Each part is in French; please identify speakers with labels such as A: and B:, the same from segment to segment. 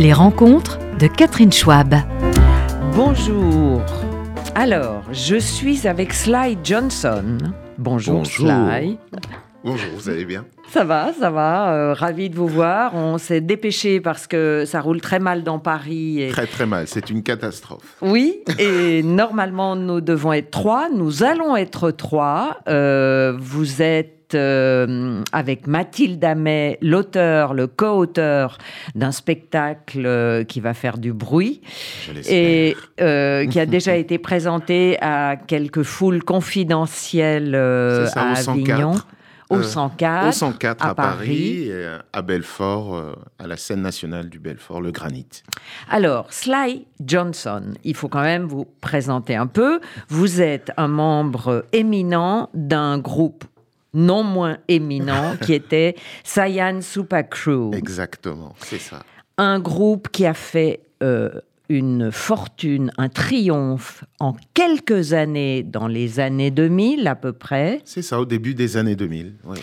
A: Les rencontres de Catherine Schwab.
B: Bonjour. Alors, je suis avec Sly Johnson. Bonjour,
C: Bonjour.
B: Sly.
C: Bonjour, vous allez bien?
B: Ça va, ça va. euh, ravi de vous voir. On s'est dépêché parce que ça roule très mal dans Paris. Et...
C: Très très mal, c'est une catastrophe.
B: Oui, et normalement nous devons être trois. Nous allons être trois. Euh, vous êtes euh, avec Mathilde Amet, l'auteur, le co-auteur d'un spectacle euh, qui va faire du bruit et euh, qui a déjà été présenté à quelques foules confidentielles euh,
C: ça,
B: à
C: au 104.
B: Avignon, au
C: Euh,
B: 104,
C: Au 104 à,
B: à
C: Paris,
B: Paris.
C: et à Belfort, à la scène nationale du Belfort, le Granit.
B: Alors, Sly Johnson, il faut quand même vous présenter un peu. Vous êtes un membre éminent d'un groupe non moins éminent qui était Cyan Super Crew.
C: Exactement, c'est ça.
B: un groupe qui a fait euh, une fortune, un triomphe en quelques années, dans les années 2000 à peu près.
C: C'est ça, au début des années 2000. oui.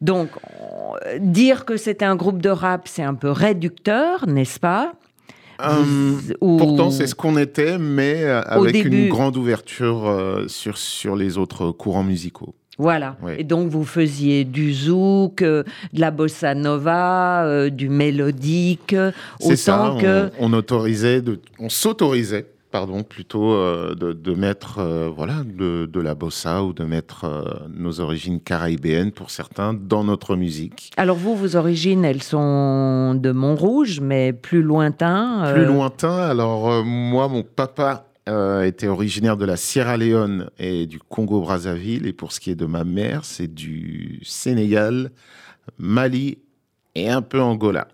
B: Donc, on- dire que c'était un groupe de rap, c'est un peu réducteur, n'est-ce pas?
C: Euh,
B: Ou-
C: Pourtant, c'est ce qu'on était, mais euh, avec
B: début.
C: une grande ouverture euh, sur, sur les autres courants musicaux.
B: Voilà.
C: Oui.
B: Et donc, vous faisiez du zouk, euh, de la bossa nova, euh, du mélodique,
C: C'est ça,
B: autant que...
C: on, on autorisait, de, on s'autorisait, pardon, plutôt euh, de, de mettre, euh, voilà, de, de la bossa ou de mettre euh, nos origines caribéennes pour certains dans notre musique.
B: Alors, vous, vos origines, elles sont de Montrouge, mais plus lointain.
C: Plus lointain, alors moi, mon papa était originaire de la Sierra Leone et du Congo-Brazzaville, et pour ce qui est de ma mère, c'est du Sénégal, Mali et un peu Angola.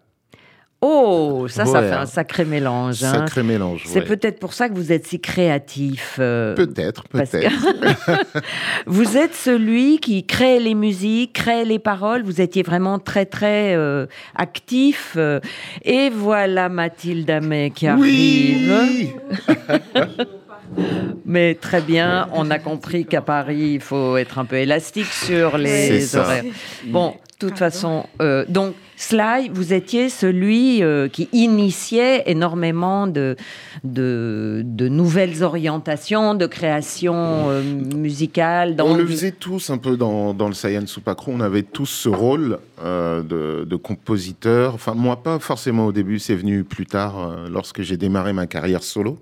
B: Oh, ça, ça fait un sacré mélange. hein.
C: Sacré mélange.
B: C'est
C: ouais.
B: peut-être pour ça que vous êtes si créatif. euh,
C: Peut-être,
B: que-
C: peut-être.
B: vous êtes celui qui crée les musiques, crée les paroles. Vous étiez vraiment très, très euh, actif. euh. et voilà Mathilde Amet qui arrive.
C: Oui
B: Mais très bien, on a compris qu'à Paris, il faut être un peu élastique sur les
C: C'est ça.
B: horaires. Bon, de toute façon, euh, donc Sly, vous étiez celui euh, qui initiait énormément de, de, de nouvelles orientations, de création euh, musicale. Dans
C: On le faisait tous un peu dans, dans le Saiyan Supakro. On avait tous ce rôle euh, de, de compositeur. Enfin, moi, pas forcément au début, c'est venu plus tard lorsque j'ai démarré ma carrière solo.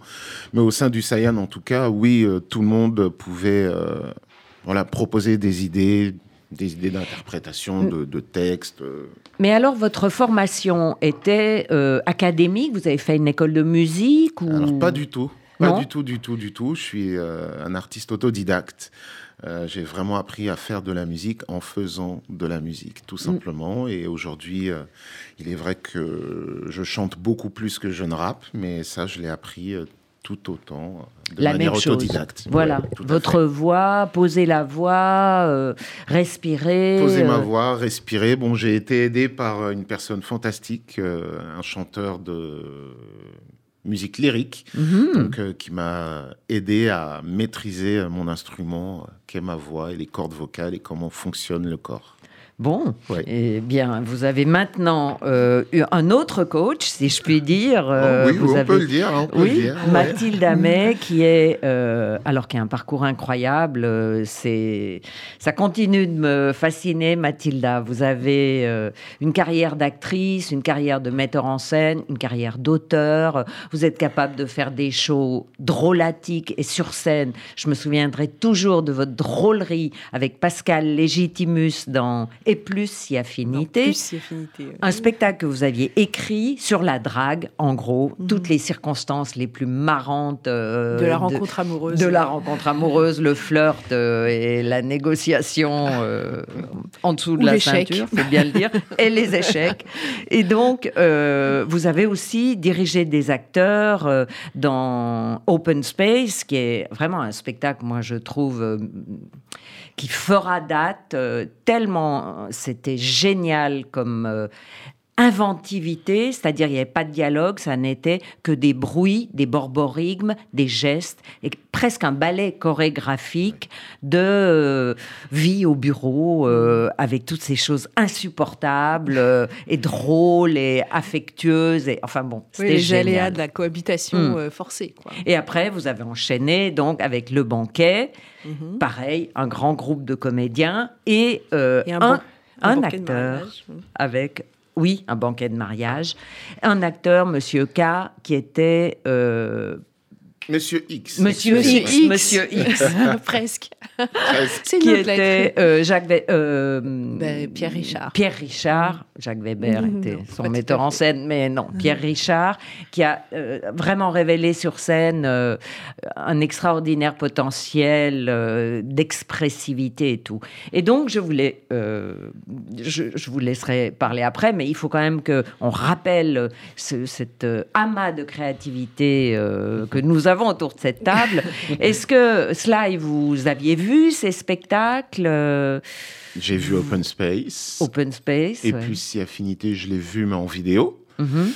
C: Mais au sein du Saiyan, en tout cas, oui, tout le monde pouvait voilà, proposer des idées, des idées d'interprétation, de, de textes. euh.
B: Mais alors, votre formation était euh, académique? Vous avez fait une école de musique ou...
C: Alors, pas du tout. Pas
B: Non?
C: du tout, du tout, du tout. Je suis euh, un artiste autodidacte. Euh, j'ai vraiment appris à faire de la musique en faisant de la musique,
B: Mm.
C: tout simplement. Et aujourd'hui, euh, il est vrai que je chante beaucoup plus que je ne rappe, mais ça, je l'ai appris tout autant euh, de
B: la
C: manière
B: même chose.
C: autodidacte.
B: Voilà,
C: Ouais,
B: votre voix, poser la voix, euh, respirer.
C: Poser ma
B: euh,
C: voix, respirer. Bon, j'ai été aidé par une personne fantastique, euh, un chanteur de musique lyrique,
B: mhm.
C: donc, qui m'a aidé à maîtriser mon instrument, qu'est ma voix et les cordes vocales et comment fonctionne le corps.
B: Bon, eh bien, vous avez maintenant euh, eu un autre coach, si je puis dire. euh,
C: Oh oui,
B: vous
C: on
B: avez...
C: peut le dire. on peut le
B: Oui,
C: dire.
B: Mathilde Amet, qui est, euh, alors qui a un parcours incroyable, euh, c'est, ça continue de me fasciner, Mathilda. Vous avez euh, une carrière d'actrice, une carrière de metteur en scène, une carrière d'auteur. Vous êtes capable de faire des shows drôlatiques et sur scène. Je me souviendrai toujours de votre drôlerie avec Pascal Légitimus dans Et plus si affinité.
D: Plus si affinité. ouais.
B: Un spectacle que vous aviez écrit sur la drague, en gros, toutes les circonstances les plus marrantes euh,
D: de la rencontre amoureuse.
B: de la rencontre amoureuse, le flirt euh, et la négociation euh, en dessous de
D: Ou
B: la ceinture, faut bien le dire, et les échecs. Et donc, vous avez aussi dirigé des acteurs dans Open Space, qui est vraiment un spectacle, moi je trouve, qui fera date, tellement c'était génial comme... inventivité, c'est-à-dire il n'y avait pas de dialogue, ça n'était que des bruits, des borborigmes, des gestes, et presque un ballet chorégraphique de euh, vie au bureau euh, avec toutes ces choses insupportables euh, et drôles et affectueuses et enfin bon,
D: c'était
B: oui,
D: les aléas de la cohabitation mm. forcée. Quoi.
B: Et après, vous avez enchaîné donc avec le banquet, mm -hmm. pareil, un grand groupe de comédiens et,
D: et un, un,
B: un, un acteur avec oui, un banquet de mariage. Un acteur, Monsieur K, qui était. Euh,
C: Monsieur X.
B: Monsieur, Monsieur X. X. Monsieur X.
D: Presque.
B: C'est qui était euh, Jacques Ve euh,
D: ben, Pierre Richard.
B: Pierre Richard. Jacques Weber mmh, était non, son metteur en scène, mais non, Pierre Richard, qui a euh, vraiment révélé sur scène euh, un extraordinaire potentiel euh, d'expressivité et tout. Et donc, je voulais, je, je, vous laisserai parler après, mais il faut quand même que on rappelle ce, cet amas de créativité que nous avons autour de cette table. Est-ce que Sly, vous aviez vu ces spectacles
C: j'ai vu Open Space.
B: Open Space.
C: Et
B: ouais.
C: puis Si Affinité, je l'ai vu, mais en vidéo.
B: Mm -hmm.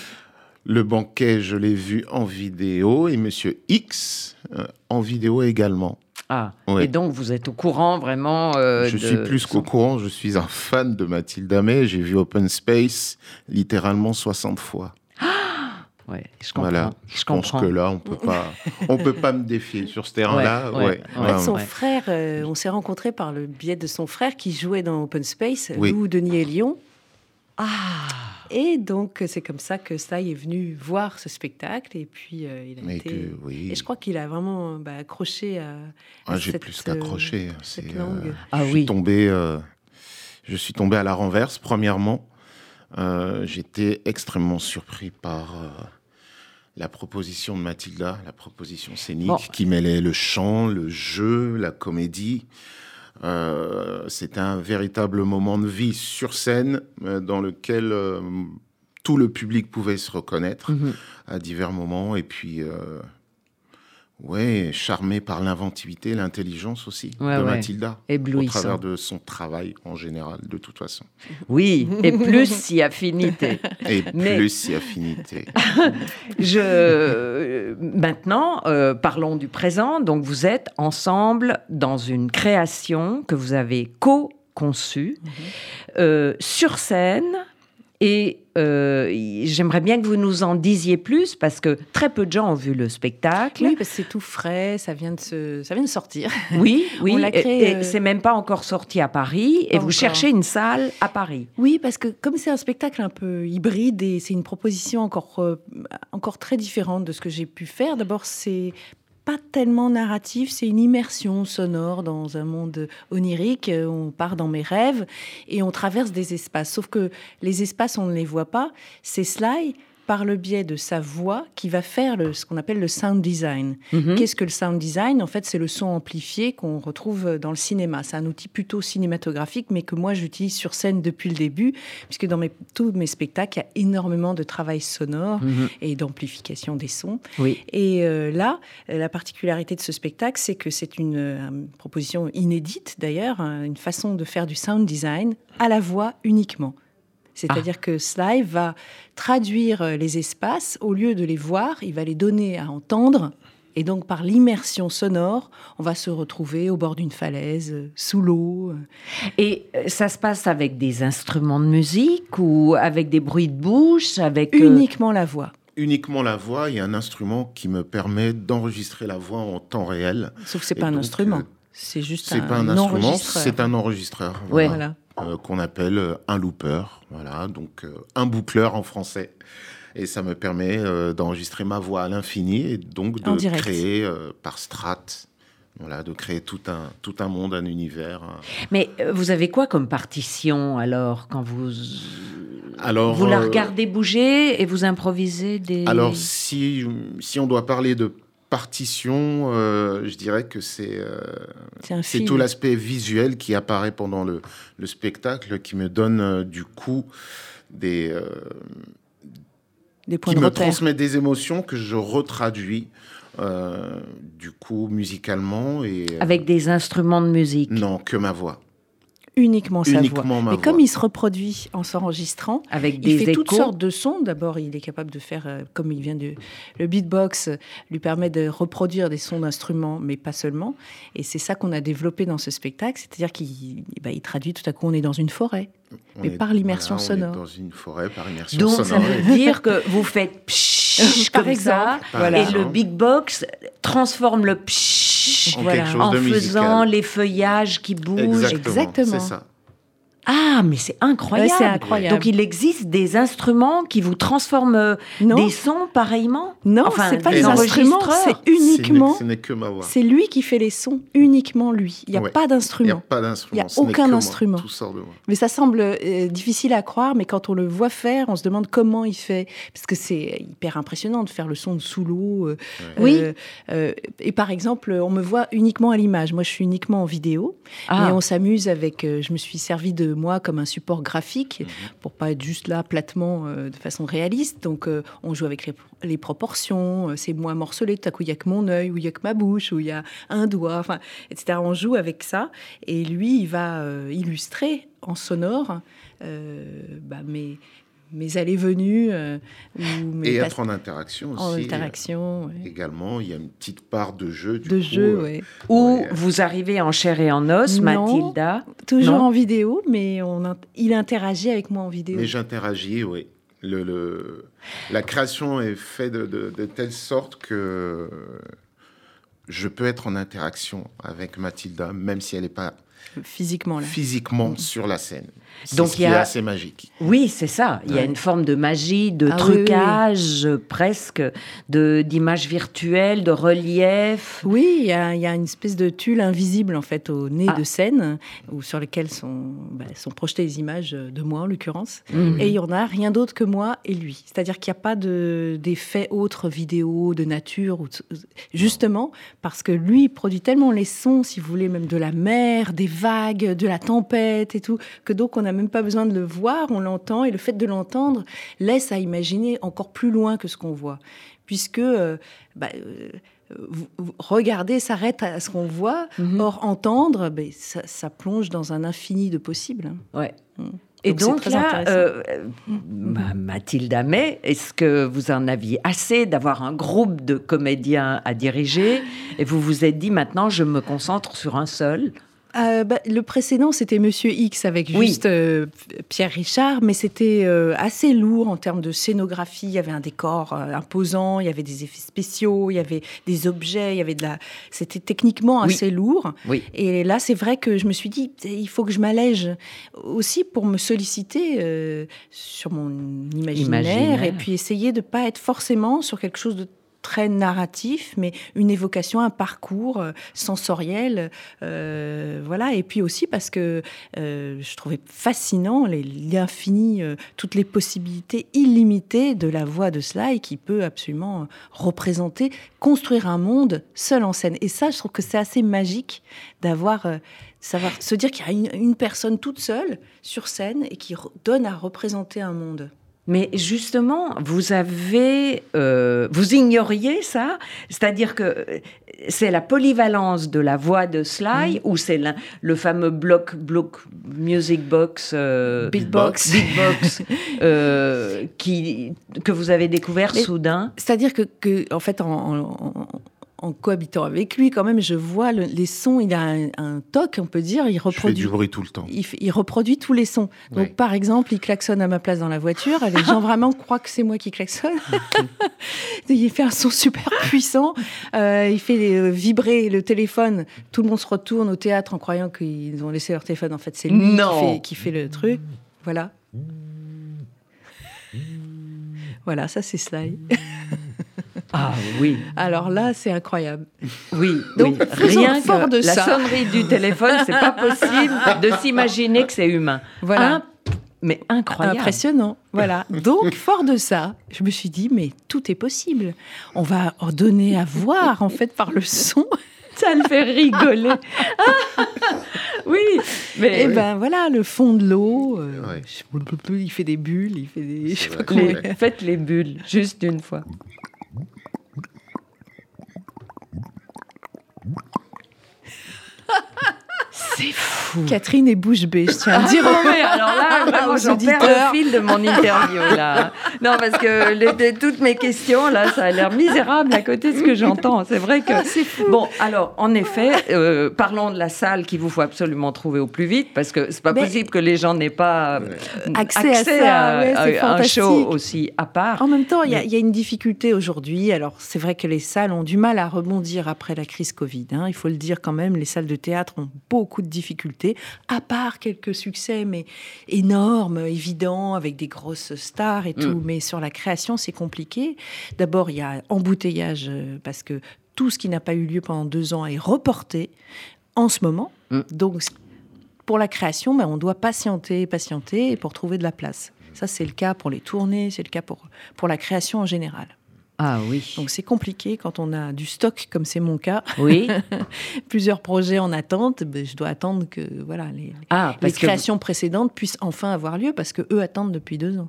C: Le banquet, je l'ai vu en vidéo. Et Monsieur X, euh, en vidéo également.
B: Ah, ouais. et donc vous êtes au courant vraiment euh,
C: Je
B: de
C: suis plus qu'au courant, je suis un fan de Mathilde Amet. J'ai vu Open Space littéralement 60 fois.
B: Ouais, je comprends.
C: Voilà,
B: je,
C: je
B: comprends.
C: pense que là, on peut pas, on peut pas me défier sur ce terrain-là.
B: Ouais, ouais,
C: ouais,
D: ouais, son frère, euh, on s'est rencontrés par le biais de son frère qui jouait dans Open Space,
C: Oui.
D: Lou Denis et Lyon.
B: Ah,
D: Et donc, c'est comme ça que Sly est venu voir ce spectacle. Et puis, euh, il a
C: Mais
D: été.
C: que, oui.
D: Et je crois qu'il a vraiment bah, accroché à. à
C: Ah, j'ai
D: cette,
C: plus qu'accroché.
D: euh,
C: euh.
B: Ah
C: je
B: oui.
C: tombé, euh, je suis tombé à la renverse. Premièrement, euh, j'étais extrêmement surpris par euh, la proposition de Mathilda, la proposition scénique
B: Bon.
C: qui mêlait le chant, le jeu, la comédie. Euh, C'était un véritable moment de vie sur scène euh, dans lequel euh, tout le public pouvait se reconnaître
B: Mhm.
C: à divers moments. Et puis, euh, ouais, charmé par l'inventivité, l'intelligence aussi
B: Ouais,
C: de
B: ouais.
C: Mathilda. Au travers de son travail en général, de toute façon.
B: Oui, et plus si affinité.
C: Et
B: Mais-
C: plus si affinité.
B: Je... euh, Maintenant, euh, parlons du présent. Donc, vous êtes ensemble dans une création que vous avez co-conçue euh, sur scène. Et euh, j'aimerais bien que vous nous en disiez plus parce que très peu de gens ont vu le spectacle.
D: Oui, parce que c'est tout frais, ça vient de, se... ça vient de sortir.
B: Oui, oui.
D: On l'a
B: et-
D: créé,
B: et
D: euh,
B: c'est même pas encore sorti à Paris. Et vous
D: encore.
B: cherchez une salle à Paris.
D: Oui, parce que comme c'est un spectacle un peu hybride et c'est une proposition encore, euh, encore très différente de ce que j'ai pu faire. D'abord, c'est pas tellement narratif, c'est une immersion sonore dans un monde onirique. Euh, On part dans mes rêves et on traverse des espaces. Sauf que les espaces, on ne les voit pas. C'est Sly, par le biais de sa voix, qui va faire le, ce qu'on appelle le sound design.
B: Mhm.
D: Qu'est-ce que le sound design? En fait, c'est le son amplifié qu'on retrouve dans le cinéma. C'est un outil plutôt cinématographique, mais que moi j'utilise sur scène depuis le début, puisque dans mes, tous mes spectacles, il y a énormément de travail sonore
B: Mhm.
D: et d'amplification des sons.
B: Oui.
D: Et euh, là, la particularité de ce spectacle, c'est que c'est une, euh, proposition inédite d'ailleurs, hein, une façon de faire du sound design à la voix uniquement. C'est-à-dire que Sly va traduire euh, les espaces, au lieu de les voir, il va les donner à entendre. Et donc, par l'immersion sonore, on va se retrouver au bord d'une falaise, euh, sous l'eau. euh.
B: Et ça se passe avec des instruments de musique ou avec des bruits de bouche, avec euh,
D: Uniquement la voix.
C: Uniquement la voix, il y a un instrument qui me permet d'enregistrer la voix en temps réel.
D: Sauf que c'est
C: Et
D: pas un
C: donc,
D: instrument.
C: euh,
D: C'est juste
C: C'est
D: un,
C: pas un instrument,
D: enregistreur.
C: c'est un enregistreur.
B: Ouais.
C: Voilà. Euh, qu'on appelle euh, un looper, voilà, donc euh, un boucleur en français. Et ça me permet euh, d'enregistrer ma voix à l'infini et donc de créer par strates, voilà, de créer tout un, tout un monde, un univers. un-
B: Mais vous avez quoi comme partition alors quand vous
C: Alors,
B: vous la regardez bouger et vous improvisez des
C: Alors, si, si on doit parler de partition, euh, je dirais que c'est euh, tout l'aspect visuel qui apparaît pendant le, le spectacle qui me donne euh, du coup des, euh,
D: Des points
C: qui
D: de
C: me
D: repère.
C: transmet des émotions que je retraduis euh, du coup musicalement et
B: avec des instruments de musique.
C: non que ma voix
D: uniquement sa
C: Uniquement
D: voix.
C: voix.
D: comme il se reproduit en s'enregistrant,
B: Avec des
D: il fait
B: échos.
D: toutes sortes de sons. D'abord, il est capable de faire, euh, comme il vient de. Le beatbox euh, lui permet de reproduire des sons d'instruments, mais pas seulement. Et c'est ça qu'on a développé dans ce spectacle. C'est-à-dire qu'il bah, il traduit tout à coup, on est dans une forêt.
C: On
D: Mais
C: est-
D: par l'immersion
C: voilà, on est
D: sonore.
C: dans une forêt par immersion
B: Donc ça
C: sonore.
B: veut dire que vous faites pshhh
D: Par
B: comme
D: exemple.
B: ça,
C: Par
B: et
C: exemple.
B: le big box transforme le pshhh
C: En
D: Voilà.
C: quelque chose
B: en
C: de
B: faisant
C: musical.
B: les feuillages qui bougent.
D: Exactement.
C: C'est ça.
B: Ah, mais c'est incroyable.
D: Ouais, c'est incroyable.
B: Donc il existe des instruments qui vous transforment euh,
D: Non,
B: des sons pareillement?
D: non,
B: Enfin,
D: c'est pas
B: des
D: instruments,
B: enregistreurs.
D: c'est uniquement.
C: Ce n'est que ma voix.
D: C'est lui qui fait les sons, uniquement lui. Il n'y a
C: Ouais.
D: pas
C: Il n'y a
D: d'instrument.
C: pas d'instrument.
D: Il y a
C: n'est
D: aucun instrument.
C: Tout sort de moi.
D: Mais ça semble euh, difficile à croire, mais quand on le voit faire, on se demande comment il fait. Parce que c'est hyper impressionnant de faire le son de sous l'eau. euh,
B: Oui.
D: euh, euh, et par exemple, on me voit uniquement à l'image. Moi, je suis uniquement en vidéo.
B: Ah.
D: Et on s'amuse avec. euh, je me suis servi de moi comme un support graphique pour pas être juste là platement euh, de façon réaliste. Donc, euh, on joue avec les, les proportions. euh, c'est moins morcelé. Tout à coup, il y a que mon œil, ou il y a que ma bouche, ou il y a un doigt, enfin, etc. On joue avec ça. Et lui, il va illustrer en sonore bah, mes, mes allées-venues euh, ou mes
C: Et être en interaction aussi.
D: en interaction. ouais.
C: Également, il y a une petite part de jeu. Du
D: De
C: coup,
D: jeu,
C: euh,
D: ouais.
B: Où
C: Ouais.
B: vous arrivez en chair et en os,
D: Non.
B: Mathilda.
D: Toujours
B: Non.
D: en vidéo, mais on il interagit avec moi en vidéo.
C: Mais j'interagis, oui. Le, le- la création est faite de, de- de telle sorte que je peux être en interaction avec Mathilda, même si elle n'est pas
D: Physiquement, là.
C: physiquement sur la scène. C'est
B: Donc,
C: ce
B: il
C: qui
B: y
C: est
B: a-
C: assez magique.
B: Oui, c'est ça. Il y a une forme de magie, de
D: Ah oui, oui, oui.
B: trucage, euh, presque, de d'images virtuelles, de relief.
D: Oui, il y, a, il y a une espèce de tulle invisible en fait au nez
B: Ah.
D: de scène, ou sur lequel sont, bah, sont projetées les images de moi en l'occurrence.
B: Mhm.
D: Et il y en a rien d'autre que moi et lui. C'est-à-dire qu'il n'y a pas de- d'effets autres, vidéo, de nature. Ou de- justement, parce que lui produit tellement les sons, si vous voulez, même de la mer, des vagues, de la tempête et tout, que donc on n'a même pas besoin de le voir, on l'entend. Et le fait de l'entendre laisse à imaginer encore plus loin que ce qu'on voit. Puisque euh, bah, euh, regarder s'arrête à ce qu'on voit.
B: Mhm.
D: Or, entendre, ben, ça, ça plonge dans un infini de possibles.
B: Ouais.
D: Mm.
B: Et
D: Donc,
B: là, euh, euh, Ma- Mathilda May, est-ce que vous en aviez assez d'avoir un groupe de comédiens à diriger? Et vous vous êtes dit maintenant je me concentre sur un seul
D: Euh, bah, le précédent, c'était Monsieur X avec
B: Oui.
D: juste euh, Pierre Richard, mais c'était euh, assez lourd en termes de scénographie. Il y avait un décor imposant, il y avait des effets spéciaux, il y avait des objets, il y avait de la. C'était techniquement
B: Oui.
D: assez lourd.
B: Oui.
D: Et là, c'est vrai que je me suis dit, il faut que je m'allège aussi pour me solliciter sur mon imaginaire,
B: Imaginaire.
D: et puis essayer de pas être forcément sur quelque chose de très narratif, mais une évocation, un parcours euh, sensoriel, euh, voilà. Et puis aussi parce que euh, je trouvais fascinant l'infini, euh, toutes les possibilités illimitées de la voix de Sly qui peut absolument représenter, construire un monde seul en scène. Et ça, je trouve que c'est assez magique d'avoir, savoir se dire qu'il y a une, personne toute seule sur scène et qui donne à représenter un monde.
B: Mais justement, vous avez, euh, vous ignoriez ça, c'est-à-dire que euh, c'est la polyvalence de la voix de Sly ou c'est le fameux bloc, bloc music box, euh,
D: Beatbox.
B: beatbox, euh, qui que vous avez découvert
D: Mais-
B: soudain?
D: C'est-à-dire que, que, en fait, en, en- en cohabitant avec lui, quand même, je vois le- les sons. Il a un, un toc, on peut dire. Il
C: Je fais
D: reproduit.
C: du bruit tout le temps.
D: Il, reproduit tous les sons. Donc, par exemple, il klaxonne à ma place dans la voiture. Les gens vraiment croient que c'est moi qui klaxonne. il fait un son super puissant. Euh, il fait euh, vibrer le téléphone. Tout le monde se retourne au théâtre en croyant qu'ils ont laissé leur téléphone. En fait, c'est lui qui fait, qui fait le truc. Voilà. Voilà, ça c'est Sly.
B: Ah oui,
D: Alors là, c'est incroyable.
B: oui.
D: Donc,
B: oui. rien
D: fort
B: que
D: de
B: la
D: ça.
B: sonnerie du téléphone, c'est pas possible de s'imaginer que c'est humain.
D: Voilà.
B: Mais incroyable.
D: Impressionnant. Voilà. Donc, fort de ça, je me suis dit, mais tout est possible. On va en donner à voir, en fait, par le son.
B: Ça le fait rigoler. oui, mais
D: Et ben voilà, le fond de l'eau. euh, je- Il fait des bulles, il fait des. Je sais pas
C: vrai.
D: comment-
B: les- faites les bulles juste une fois. Mm-hmm.
D: C'est fou. Catherine est bouche bée, je tiens à dire.
B: Ah, mais alors là, vraiment, j'en perds le fil de mon interview là. Non, parce que les, toutes mes questions là, ça a l'air misérable à côté de ce que j'entends. C'est vrai que.
D: Ah, fou.
B: Bon, alors en effet, euh, parlons de la salle qu'il vous faut absolument trouver au plus vite, parce que c'est pas
D: Mais-
B: possible que les gens n'aient pas euh,
D: Accès à ça, ouais, c'est
B: un show aussi à part.
D: En même temps, il y, a-
B: Mais-
D: il y a une difficulté aujourd'hui. Alors, c'est vrai que les salles ont du mal à rebondir après la crise Covid. hein. Il faut le dire quand même, les salles de théâtre ont beaucoup de difficultés, à part quelques succès, mais énormes, évidents, avec des grosses stars et tout. Mais sur la création, c'est compliqué. D'abord, il y a embouteillage, euh, parce que tout ce qui n'a pas eu lieu pendant deux ans est reporté en ce moment.
B: Mm.
D: Donc, pour la création, ben, on doit patienter, patienter pour trouver de la place. Ça, c'est le cas pour les tournées, c'est le cas pour, pour la création en général.
B: Ah oui.
D: Donc, c'est compliqué quand on a du stock, comme c'est mon cas,
B: oui.
D: plusieurs projets en attente. ben, je dois attendre que voilà, les,
B: Ah,
D: les créations précédentes puissent enfin avoir lieu parce que eux attendent depuis deux ans.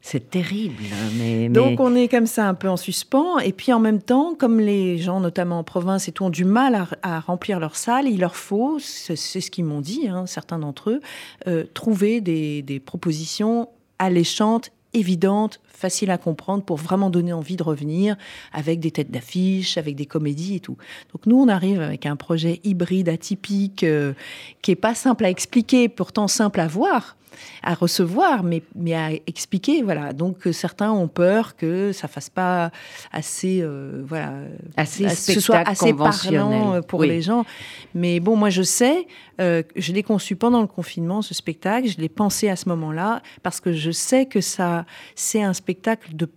B: c'est terrible. Mais, mais-
D: Donc on est comme ça un peu en suspens. Et puis en même temps, comme les gens, notamment en province et tout, ont du mal à, à remplir leur salle, il leur faut, c'est c'est ce qu'ils m'ont dit, hein, certains d'entre eux, euh, trouver des, des propositions alléchantes, évidentes, faciles à comprendre pour vraiment donner envie de revenir avec des têtes d'affiche, avec des comédies et tout. Donc nous, on arrive avec un projet hybride, atypique, euh, qui est pas simple à expliquer, pourtant simple à voir à recevoir, mais, mais à expliquer. Voilà. Donc euh, certains ont peur que ça fasse pas assez, euh, voilà,
B: Assez
D: que ce soit assez parlant euh, pour
B: Oui.
D: les gens. Mais bon, moi je sais, euh, je l'ai conçu pendant le confinement, ce spectacle. Je l'ai pensé à ce moment-là parce que je sais que ça, c'est un spectacle de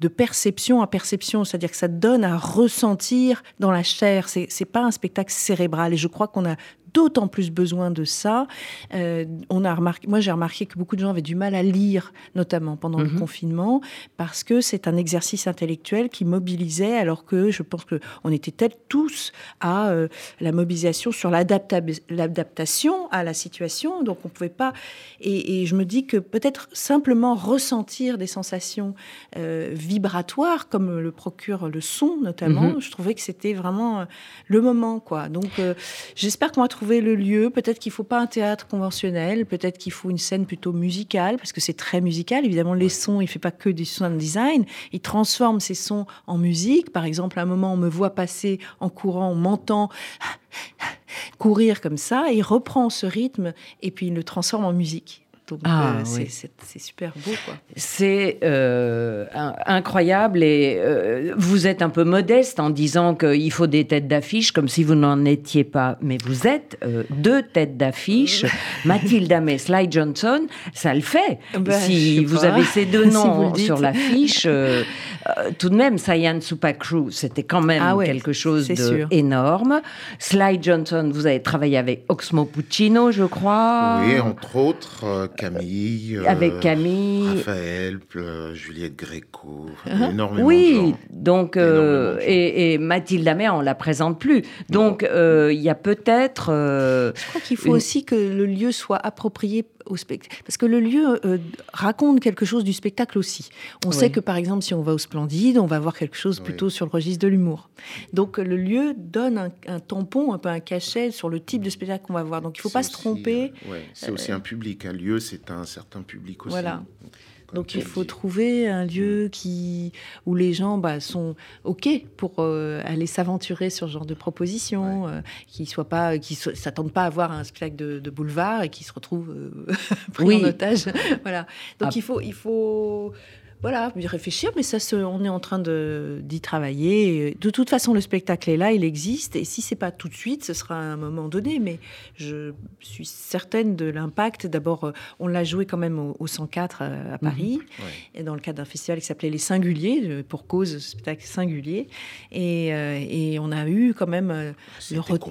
D: de perception à perception, c'est-à-dire que ça donne à ressentir dans la chair. C'est c'est pas un spectacle cérébral, et je crois qu'on a d'autant plus besoin de ça. Euh, on a remarqué, moi j'ai remarqué que beaucoup de gens avaient du mal à lire, notamment pendant le
B: Mhm.
D: confinement, parce que c'est un exercice intellectuel qui mobilisait, alors que je pense que on était peut-être tous à euh, la mobilisation sur l'adapta- l'adaptation à la situation, donc on pouvait pas. Et, et je me dis que peut-être simplement ressentir des sensations euh, vibratoires, comme le procure le son notamment,
B: Mhm.
D: je trouvais que c'était vraiment le moment, quoi. Donc j'espère qu'on va trouver le lieu. Peut-être qu'il faut pas un théâtre conventionnel, peut-être qu'il faut une scène plutôt musicale, parce que c'est très musical. Évidemment, les sons, il fait pas que du sound design, il transforme ces sons en musique. Par exemple, à un moment, on me voit passer en courant, on m'entend courir comme ça, et il reprend ce rythme et puis il le transforme en musique. Donc
B: Ah,
D: euh, c'est-
B: oui.
D: c'est c'est super beau.
B: C'est euh, incroyable et euh, vous êtes un peu modeste en disant qu'il faut des têtes d'affiche comme si vous n'en étiez pas. Mais vous êtes euh, deux têtes d'affiche, Mathilda May, Sly Johnson, ça le fait.
D: Ben,
B: si vous
D: pas.
B: avez ces deux noms sur l'affiche, euh, euh, tout de même, Sayan Crew, c'était quand même
D: Ah ouais,
B: quelque chose
D: c'est
B: de
D: sûr.
B: énorme. Sly Johnson, vous avez travaillé avec Oxmo Puccino, je crois.
C: Oui, entre autres, euh, Camille. euh,
B: Avec Camille.
C: Raphaël, euh, Juliette Gréco. enfin, énormément de
B: Oui,
C: gens.
B: donc euh,
C: de gens.
B: et, et Mathilde May, on la présente plus. Donc euh, il y a peut-être euh,
D: Je crois qu'il faut
B: Une-
D: aussi que le lieu soit approprié au spectacle. Parce que le lieu euh, raconte quelque chose du spectacle aussi. On
B: Oui.
D: sait que, par exemple, si on va au Splendide, on va voir quelque chose
C: Oui.
D: plutôt sur le registre de l'humour. Donc, le lieu donne un, un tampon, un peu un cachet sur le type de spectacle qu'on va voir. Donc, il ne faut pas se tromper.
C: euh, ouais, c'est aussi un public. Un lieu, c'est un certain public aussi.
D: Voilà. Donc il faut trouver un lieu qui où les gens bah, sont ok pour euh, aller s'aventurer sur ce genre de proposition, euh, qui soient pas, qui s'attendent pas à voir un spectacle de, de boulevard et qui se retrouvent euh, pris
B: Oui.
D: en otage. voilà. Donc
B: Ah.
D: il faut il faut voilà, y réfléchir, mais ça, se- on est en train d'y travailler. De toute façon, le spectacle est là, il existe, et si c'est pas tout de suite, ce sera à un moment donné. Mais je suis certaine de l'impact. D'abord, euh, on l'a joué quand même au, au 104 euh, à Paris,
C: Ouais.
D: et dans le cadre d'un festival qui s'appelait Les Singuliers, euh, pour cause spectacle singulier, et, euh, et on a eu quand même le retour.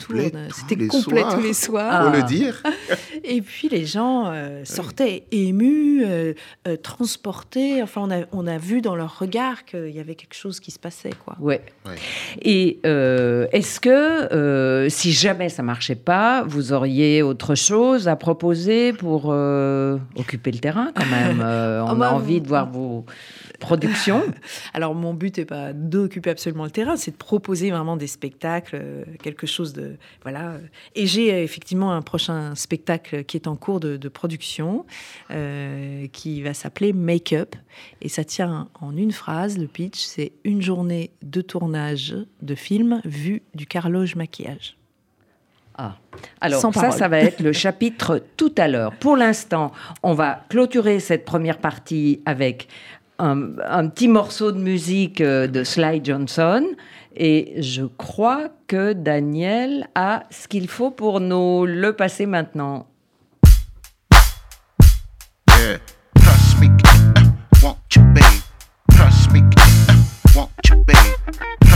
D: C'était complet
C: soirs.
D: tous les soirs.
B: Ah.
C: le dire.
D: Et puis les gens euh, sortaient émus, euh, transportés. Enfin, on a a, on a vu dans leur regard qu'il y avait quelque chose qui se passait. Quoi.
B: Ouais.
C: Ouais.
B: Et euh, est-ce que euh, si jamais ça marchait pas, vous auriez autre chose à proposer pour euh, occuper le terrain quand même Euh, On
D: Oh, bah,
B: a envie de voir vos productions.
D: Alors mon but n'est pas d'occuper absolument le terrain, c'est de proposer vraiment des spectacles, quelque chose de voilà. Et j'ai effectivement un prochain spectacle qui est en cours de, de production, euh, qui va s'appeler Make Up, et ça tient en une phrase. Le pitch, c'est une journée de tournage de film vu du carloge maquillage.
B: Ah. Alors
D: Sans
B: ça,
D: parole.
B: ça va être le chapitre tout à l'heure. Pour l'instant, on va clôturer cette première partie avec un, un petit morceau de musique euh, de Sly Johnson. Et je crois que Daniel a ce qu'il faut pour nous le passer maintenant.
E: Yeah, want you, babe. Trust me, uh, want you, babe.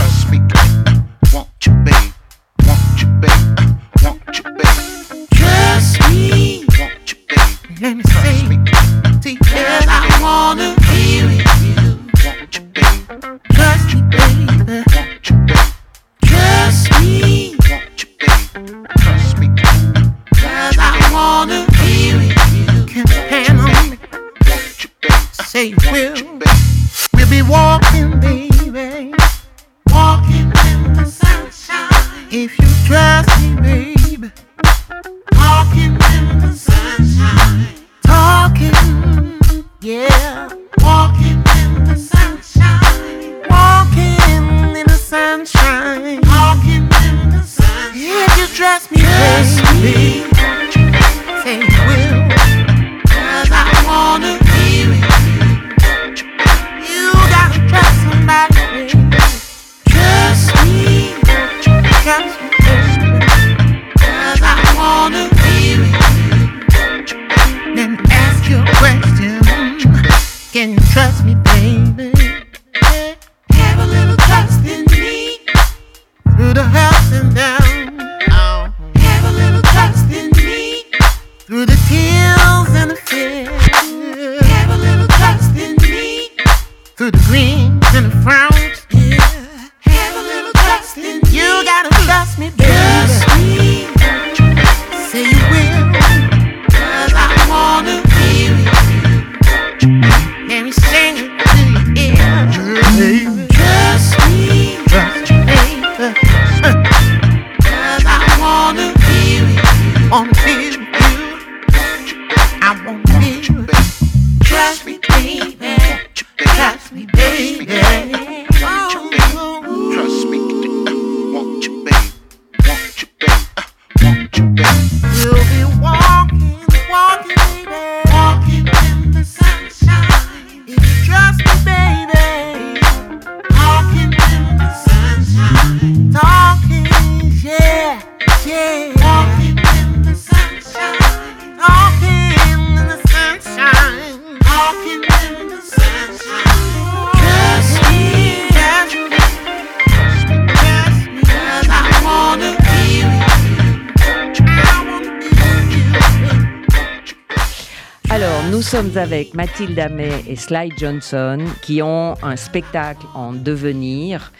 B: Mathilde Amet et Sly Johnson qui ont un spectacle en devenir.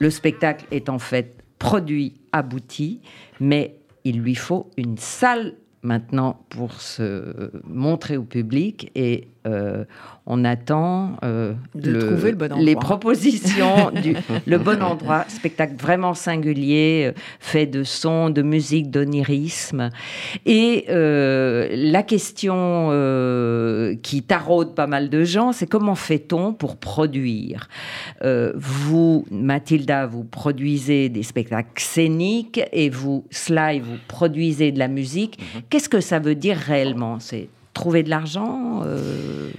B: Le spectacle est en fait produit, abouti, mais il lui faut une salle maintenant pour se montrer au public et euh, on attend euh,
D: De trouver le bon
B: les propositions du le bon endroit spectacle vraiment singulier euh, fait de sons de musique d'onirisme. Et euh, la question euh, qui taraude pas mal de gens c'est comment fait-on pour produire? Euh, vous Mathilda vous produisez des spectacles scéniques et vous Sly vous produisez de la musique. Qu'est-ce que ça veut dire réellement? C'est trouver de l'argent
D: euh,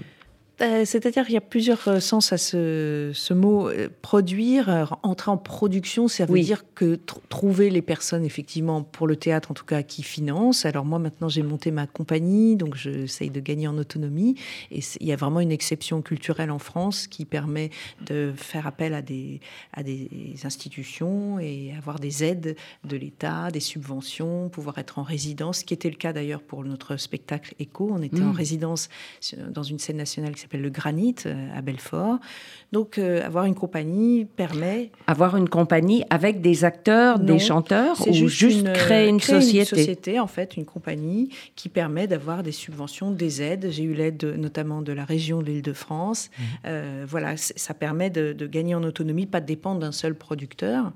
D: C'est-à-dire qu'il y a plusieurs euh, sens à ce, ce mot euh, produire, euh, entrer en production, ça veut
B: Oui.
D: dire que tr- trouver les personnes effectivement pour le théâtre en tout cas qui financent. Alors moi maintenant j'ai monté ma compagnie, donc j'essaye de gagner en autonomie et il y a vraiment une exception culturelle en France qui permet de faire appel à des, à des institutions et avoir des aides de l'État, des subventions, pouvoir être en résidence, ce qui était le cas d'ailleurs pour notre spectacle Echo. On était en
B: Mm.
D: résidence dans une scène nationale qui s'appelle le Granit à Belfort. Donc, avoir une compagnie permet.
B: Avoir une compagnie avec des acteurs, des chanteurs, ou juste, juste créer, une,
D: créer
B: société.
D: une société, en fait, une compagnie qui permet d'avoir des subventions, des aides. J'ai eu l'aide notamment de la région de l'Île-de-France. Mmh. voilà, ça permet de, de, gagner en autonomie, pas de dépendre d'un seul producteur.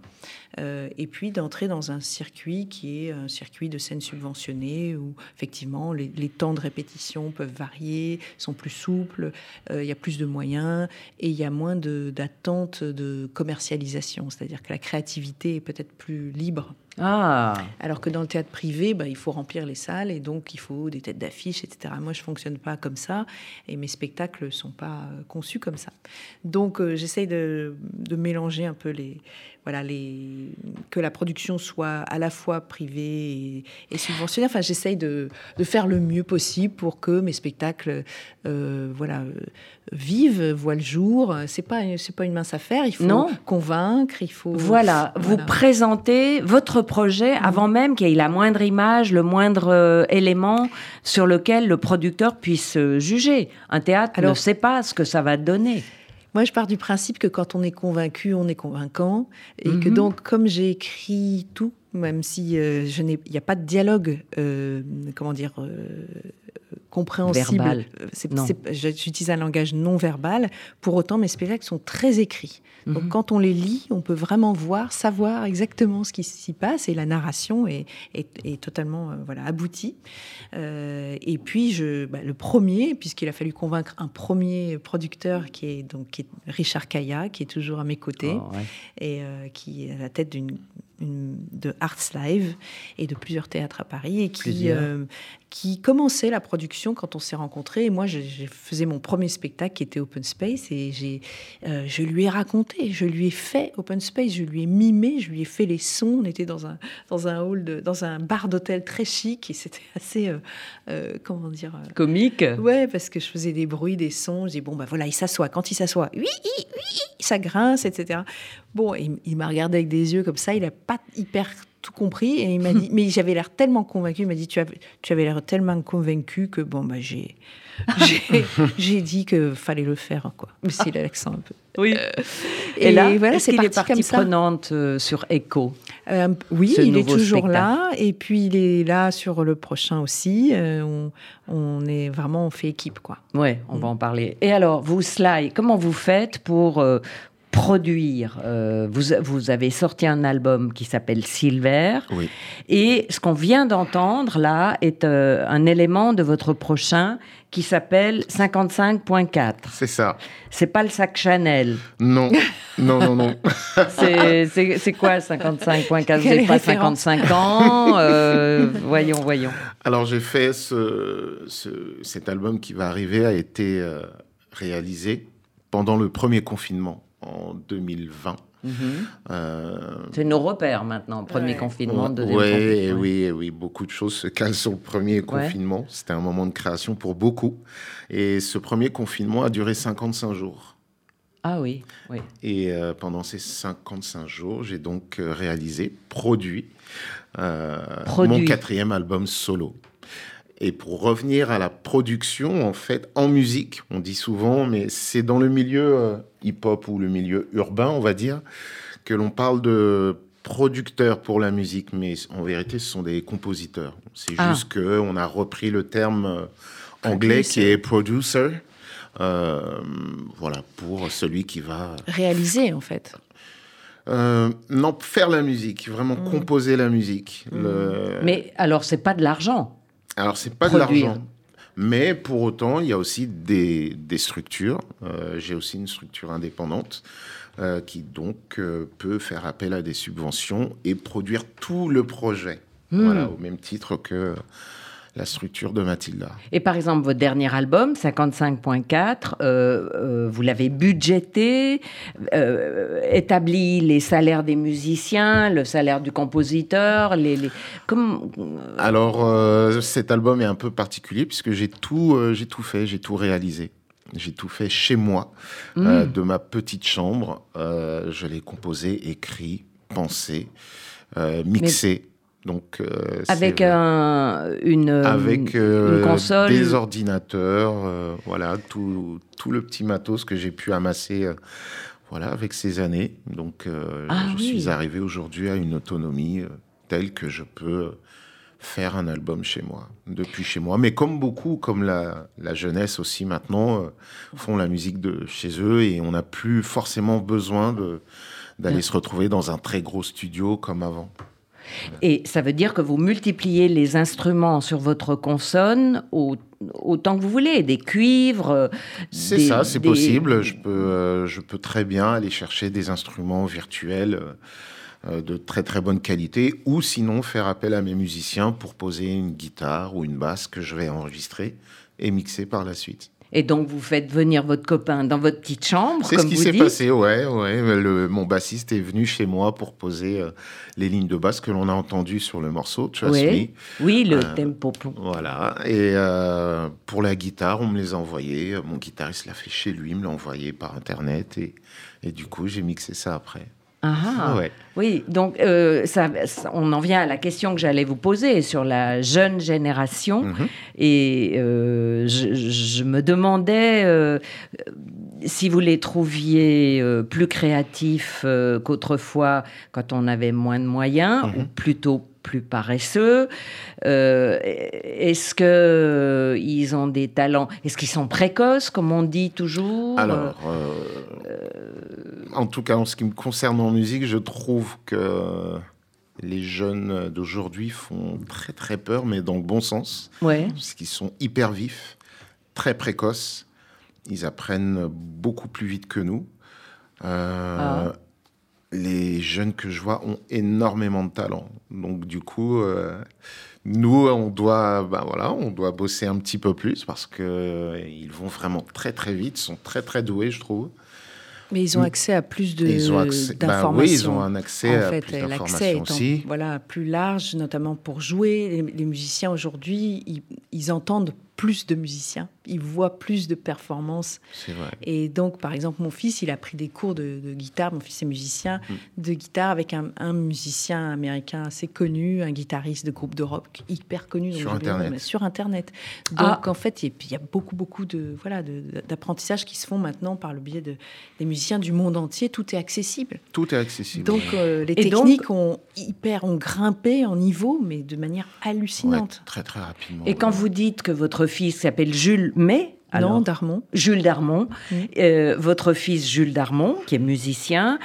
D: Euh, et puis d'entrer dans un circuit qui est un circuit de scènes subventionnées où effectivement les, temps de répétition peuvent varier, sont plus souples, euh, il y a plus de moyens et il y a moins d'attente de, commercialisation, c'est-à-dire que la créativité est peut-être plus libre.
B: Ah.
D: Alors que dans le théâtre privé, bah, il faut remplir les salles et donc il faut des têtes d'affiches, etc. Moi, je fonctionne pas comme ça et mes spectacles sont pas euh, conçus comme ça. Donc, j'essaye de, de, mélanger un peu les, voilà, les, que la production soit à la fois privée et, subventionnée. Enfin, j'essaye de, de, faire le mieux possible pour que mes spectacles euh, voilà, euh, vivent, voient le jour. C'est pas, c'est pas une mince affaire. Il faut
B: non.
D: convaincre, il faut.
B: Voilà, vous présentez votre projet mm. avant même qu'il y ait la moindre image, le moindre euh, élément sur lequel le producteur puisse juger. Un théâtre ne sait pas ce que ça va donner.
D: Moi, je pars du principe que quand on est convaincu, on est convaincant. Et que mhm. donc, comme j'ai écrit tout, même si euh, je n'ai, il n'y a pas de dialogue, euh, comment dire, euh, compréhensible. J'utilise un langage non verbal. Pour autant, mes spectacles sont très écrits. Donc, mhm. quand on les lit, on peut vraiment voir, savoir exactement ce qui s'y passe et la narration est, est, totalement euh, voilà aboutie. Euh, et puis, je, bah, le premier, puisqu'il a fallu convaincre un premier producteur qui est donc qui est Richard Kaya, qui est toujours à mes côtés oh, et euh, qui est à la tête d'une de Arts Live et de plusieurs théâtres à Paris et qui, euh, qui commençait la production quand on s'est rencontrés. Et moi, je, faisais mon premier spectacle qui était Open Space et j'ai, euh, je lui ai raconté, je lui ai fait Open Space, je lui ai mimé, je lui ai fait les sons. On était dans un, dans un hall, de, dans un bar d'hôtel très chic et c'était assez, euh, comment dire
B: Comique
D: Ouais, parce que je faisais des bruits, des sons. Je dis, bon, bah voilà, il s'assoit. Quand il s'assoit, oui, oui, ça grince, etc. Bon, il, il m'a regardé avec des yeux comme ça, il a pas hyper tout compris et il m'a dit, mais j'avais l'air tellement convaincu, il m'a dit, tu, avais, tu avais l'air tellement convaincu que bon, bah, j'ai, j'ai, dit que fallait le faire, quoi. Aussi l'accent un peu.
B: Oui. Euh, et, là, voilà, c'est parti est partie prenante euh, sur Echo.
D: Euh, oui, il est toujours là. Et puis, il est là sur le prochain aussi. on, on, est vraiment, on fait équipe, quoi.
B: Ouais, on va en parler. Et alors, vous, Sly, comment vous faites pour produire. Euh, vous, vous, avez sorti un album qui s'appelle Silver.
C: Oui.
B: Et ce qu'on vient d'entendre là est euh, un élément de votre prochain qui s'appelle 55.4.
C: C'est ça.
B: C'est pas le sac Chanel.
C: Non, non, non, non.
B: c'est quoi 55.4 Vous n'avez pas 55 ans euh, Voyons, voyons.
C: Alors j'ai fait ce, ce, cet album qui va arriver a été réalisé pendant le premier confinement en 2020.
B: Mhm. Euh, c'est nos repères maintenant, premier confinement, deuxième
C: ouais, confinement. Oui, oui, beaucoup de choses se calent sur le premier confinement. C'était un moment de création pour beaucoup. Et ce premier confinement a duré 55 jours.
B: Ah oui, oui.
C: Et euh, pendant ces 55 jours, j'ai donc euh, réalisé, produit, produit, mon quatrième album solo. Et pour revenir à la production, en fait, en musique, on dit souvent, mais c'est dans le milieu euh, hip-hop ou le milieu urbain, on va dire, que l'on parle de producteurs pour la musique, mais en vérité, ce sont des compositeurs. C'est ah. juste que on a repris le terme euh, anglais qui est producer. Euh, voilà, pour celui qui va...
D: Réaliser, en fait.
C: non, faire la musique, vraiment mmh. composer la musique.
B: Mmh. Mais alors, c'est pas de l'argent
C: alors, c'est pas de l'argent. Mais pour autant, il y a aussi des, des structures. Euh, j'ai aussi une structure indépendante euh, qui donc euh, peut faire appel à des subventions et produire tout le projet. Hmm. Voilà, au même titre que la structure de Mathilda.
B: Et par exemple, votre dernier album, 55.4, euh, euh, vous l'avez budgété, euh, établi les salaires des musiciens, le salaire du compositeur, les... Comme...
C: Alors, cet album est un peu particulier puisque j'ai tout, j'ai tout fait, j'ai tout réalisé. J'ai tout fait chez moi, hmm. de ma petite chambre. je l'ai composé, écrit, pensé, mixé. Donc, euh, c'est-
B: Avec un, une,
C: avec
B: une
C: euh,
B: console.
C: des ordinateurs, euh, voilà, tout, tout le petit matos que j'ai pu amasser euh, voilà, avec ces années. Donc, euh,
B: Ah
C: je
B: oui.
C: suis arrivé aujourd'hui à une autonomie euh, telle que je peux faire un album chez moi, depuis chez moi. Mais comme beaucoup, comme la, la jeunesse aussi maintenant, euh, font la musique de chez eux et on n'a plus forcément besoin d'aller se retrouver dans un très gros studio comme avant.
B: Et ça veut dire que vous multipliez les instruments sur votre consonne au- autant que vous voulez, des cuivres. euh,
C: C'est ça, c'est
B: des-
C: possible. Je peux, euh, je peux très bien aller chercher des instruments virtuels euh, de très très bonne qualité, ou sinon faire appel à mes musiciens pour poser une guitare ou une basse que je vais enregistrer et mixer par la suite.
B: Et donc vous faites venir votre copain dans votre petite chambre,
C: C'est ce qui s'est passé, ouais, ouais. Le, mon bassiste est venu chez moi pour poser euh, les lignes de basse que l'on a entendues sur le morceau Trust
B: Oui.
C: Me.
B: Oui, le
C: Euh,
B: tempo.
C: Voilà. Et euh, pour la guitare, on me les a envoyés. Mon guitariste l'a fait chez lui, me l'a envoyé par internet et, et du coup j'ai mixé ça après.
B: Ah, ah.
C: Ouais.
B: Oui, donc euh, ça, on en vient à la question que j'allais vous poser sur la jeune génération.
C: Mhm.
B: Et euh, je, je me demandais euh, si vous les trouviez plus créatifs qu'autrefois quand on avait moins de moyens,
C: Mhm.
B: ou plutôt plus paresseux. Est-ce que euh, ils ont des talents? Est-ce qu'ils sont précoces, comme on dit toujours?
C: Alors, en tout cas, en ce qui me concerne en musique, je trouve que les jeunes d'aujourd'hui font très très peur, mais dans le bon sens,
B: Ouais.
C: parce qu'ils sont hyper vifs, très précoces. Ils apprennent beaucoup plus vite que nous. Euh,
B: Ah.
C: Les jeunes que je vois ont énormément de talent. Donc du coup, euh, nous, on doit, bah voilà, on doit bosser un petit peu plus parce que euh, ils vont vraiment très très vite, sont très très doués, je trouve.
D: Mais ils ont accès à plus d'informations.
C: oui, ils ont un accès
D: en
C: à
D: fait,
C: plus
D: l'accès
C: d'informations aussi.
D: voilà, plus large, notamment pour jouer. Les, les musiciens aujourd'hui, ils, ils entendent plus de musiciens, ils voient plus de performances.
C: C'est vrai.
D: Et donc, par exemple, mon fils, il a pris des cours de, de guitare. Mon fils est musicien
C: Mm.
D: de guitare avec un, un musicien américain assez connu, un guitariste de groupe de rock hyper connu.
C: Sur Internet.
D: Sur Internet. Donc,
B: Ah.
D: en fait, il y a- il y a beaucoup, beaucoup de voilà d'apprentissages qui se font maintenant par le biais de, des musiciens du monde entier. Tout est accessible.
C: Tout est accessible.
D: Donc, euh, les
B: Et donc-
D: techniques ont hyper ont grimpé en niveau, mais de manière
C: Ouais,
D: hallucinante.
C: très très rapidement.
B: Et quand
C: ouais.
B: vous dites que votre fils s'appelle Jules May, alors,
D: non, Darmon.
B: Jules Darmon, euh, votre fils Jules Darmon, qui est musicien,